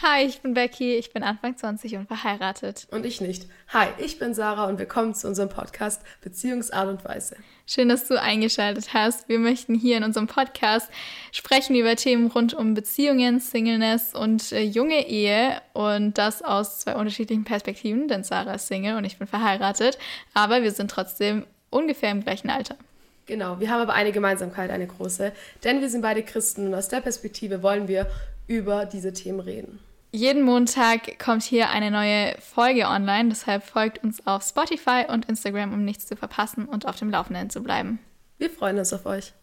Hi, ich bin Becky, ich bin Anfang 20 und verheiratet. Und ich nicht. Hi, ich bin Sarah und willkommen zu unserem Podcast Beziehungsart und Weise. Schön, dass du eingeschaltet hast. Wir möchten hier in unserem Podcast sprechen über Themen rund um Beziehungen, Singleness und äh, junge Ehe und das aus zwei unterschiedlichen Perspektiven, denn Sarah ist Single und ich bin verheiratet, aber wir sind trotzdem ungefähr im gleichen Alter. Genau, wir haben aber eine Gemeinsamkeit, eine große, denn wir sind beide Christen und aus der Perspektive wollen wir über diese Themen reden. Jeden Montag kommt hier eine neue Folge online, deshalb folgt uns auf Spotify und Instagram, um nichts zu verpassen und auf dem Laufenden zu bleiben. Wir freuen uns auf euch.